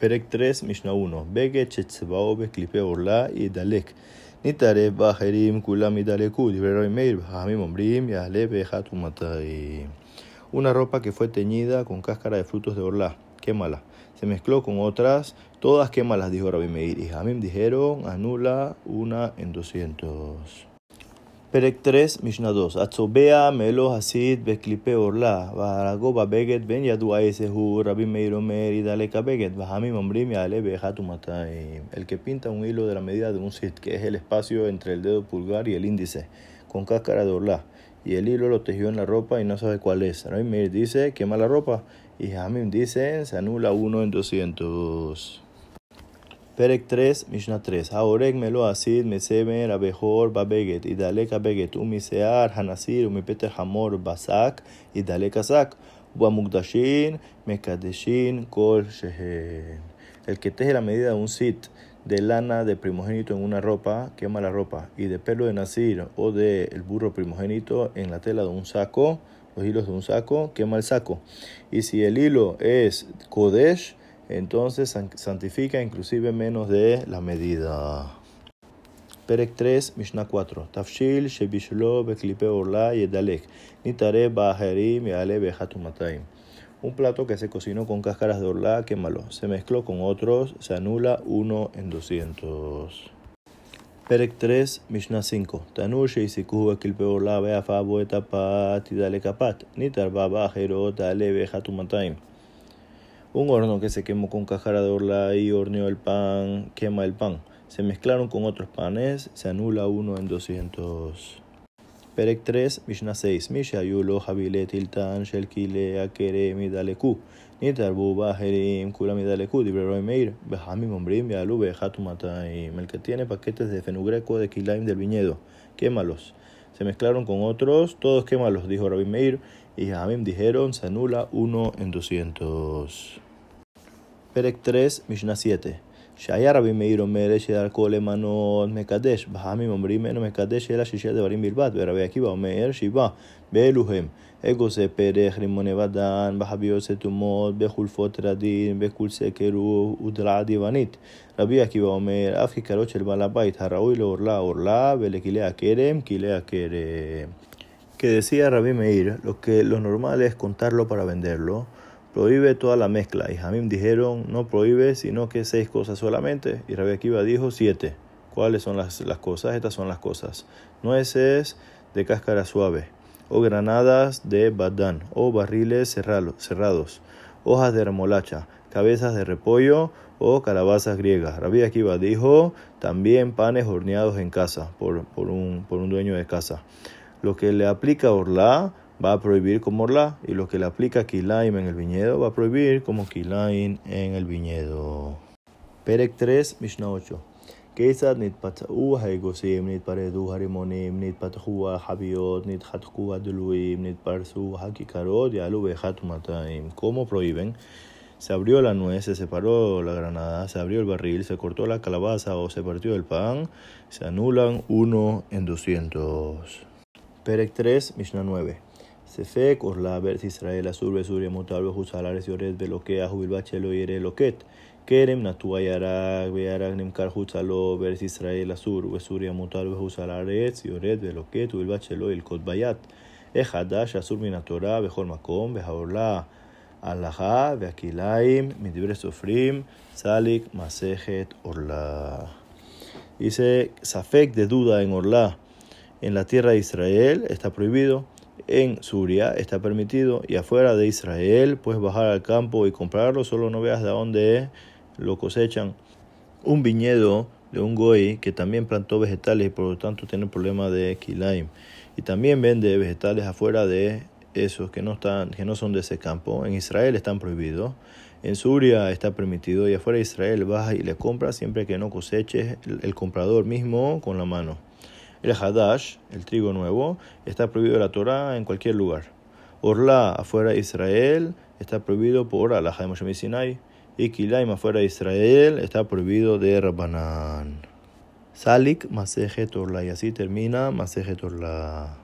Perek 3, Mishnah 1. Bege chetzebao beklipe orla y dalek. Nitare bajerim kulam y daleku. Divrero meir hamim ombrim yahle bejatumatai. Una ropa que fue teñida con cáscara de frutos de orla. Quémala. Se mezcló con otras. Todas quémalas, dijo Rabbi Meir. Y Hamim dijeron, anula una en 200. Perek 3, Mishnah 2. Atzobea melo hasid beklipe orla. Varago babeget ben yadu aesehu. Rabbi Meir omer y dale kabeget. Bahamim ombrim yale bejatumatai. El que pinta un hilo de la medida de un sit, que es el espacio entre el dedo pulgar y el índice, con cáscara de orla. Y el hilo lo tejió en la ropa y no sabe cuál es. Rabbi Meir dice, quema la ropa. Y Hamim dice, se anula uno en 200. Perek 3, Mishnah 3. Haorek melo asid, mesemer, abejor, babeget, y dalek abeget, umisear, hanasir, umipeter hamor, basak, y dalek asak, mukdashin, mekadeshin, kol shehen. El que teje la medida de un sit de lana de primogénito en una ropa, quema la ropa, y de pelo de nasir o de el burro primogénito en la tela de un saco, los hilos de un saco, quema el saco. Y si el hilo es kodesh, entonces santifica inclusive menos de la medida. Perek 3, Mishnah 4. Tafshil shebishlo beklipe orla yedalek. Nitare bajerim yale bejatumatayim. Un plato que se cocinó con cáscaras de orla, quémalo. Se mezcló con otros, se anula uno en 200. Perek 3, Mishnah 5. Tanur sheisikuhu beklipe orla beafa yidale kapat. Nitar bajerot ale bejatumatayim. Un horno que se quemó con cajara de orla y horneó el pan, quema el pan. Se mezclaron con otros panes, se anula uno en 200. Perek 3, Mishnah 6. Mishayulo, Habilet, Iltan, Shelkile, Akere, Midaleku. Nitarbu, Bajerim, Kula, Midaleku, Dibrero Meir, Behamim, Ombrim, Yalu, Bejatumatayim. El que tiene paquetes de fenugreco de Kilaim del viñedo, quémalos. Se mezclaron con otros, todos quémalos, dijo Rabbi Meir. Y Hamim dijeron, se anula uno en 200 Perek 3, Mishnah 7. שהיה רבי מאיר אומר שדרכו למנות מקדש, בחכמים אומרים אינו מקדש אלא שישה דברים בלבד, ורבי עקיבא אומר שבעה, באלו הם אגוסי פרח, רימוני ודן, בחביות סתומות, בחולפות רדין, בקולסי קירוב ודרעת יוונית. רבי עקיבא אומר, אף כיכרות של בעל הבית, הראוי לעורלה עורלה, ולכלי הכרם כלי הכרם. Que decía Rabbi Meir, lo que lo normal es contarlo para venderlo, prohíbe toda la mezcla. Y Hamim dijeron, no prohíbe, sino que seis cosas solamente. Y Rabbi Akiva dijo siete. ¿Cuáles son las, las cosas? Estas son las cosas. Nueces de cáscara suave, o granadas de badán, o barriles cerrados, hojas de remolacha, cabezas de repollo o calabazas griegas. Rabbi Akiva dijo, también panes horneados en casa, por, por, un, por un dueño de casa. Lo que le aplica Orla va a prohibir como Orla, y lo que le aplica Kilaim en el viñedo va a prohibir como Kilaim en el viñedo. Perek 3, Mishnah 8. כיצד נתפתחו האגוסים, נתפרדו הרימונים, נתפתחו החביות, נתחתכו הדלויים, נתפרסו הכיכרות, יעלו באחת ומאתיים. ¿Cómo prohíben? Se abrió la nuez, se separó la granada, se abrió el barril, se cortó la calabaza o se partió el pan, se anulan uno en 200. Perek 3, Mishnah 9. Sefek, Orla, Bert Israel, Azur, Besuria, Mutal, Behusalares, Yoret, Belokea, Jubil Bachelo, Yere, Loket. Kerem, Natua, Yarak, Bearak, Nimkar, Hutzalo, Bert Israel, Azur, Besuria, Mutal, Behusalares, Yoret, Beloket, Jubil Bachelo, El Kot Bayat. Echadash, Azur, Minatora, Bejol Makom, Behaorla. Alajá, Beakilaim, Midibre Sofrim, Salik, Masejet, Orla. Dice Safek de duda en Orla. En la tierra de Israel está prohibido, en Suria está permitido y afuera de Israel puedes bajar al campo y comprarlo, solo no veas de dónde lo cosechan. Un viñedo de un goy que también plantó vegetales y por lo tanto tiene problema de kilaim y también vende vegetales afuera de esos que no están que no son de ese campo. En Israel están prohibidos. En Suria está permitido y afuera de Israel vas y le compras siempre que no coseches el comprador mismo con la mano. El Hadash, el trigo nuevo, está prohibido la Torah en cualquier lugar. Orla, afuera de Israel, está prohibido por Allah de Moshe Sinai. Y Kilaim, afuera de Israel, está prohibido de Rabbanan. Salik, Masejet Orla. Y así termina Masejet Orla.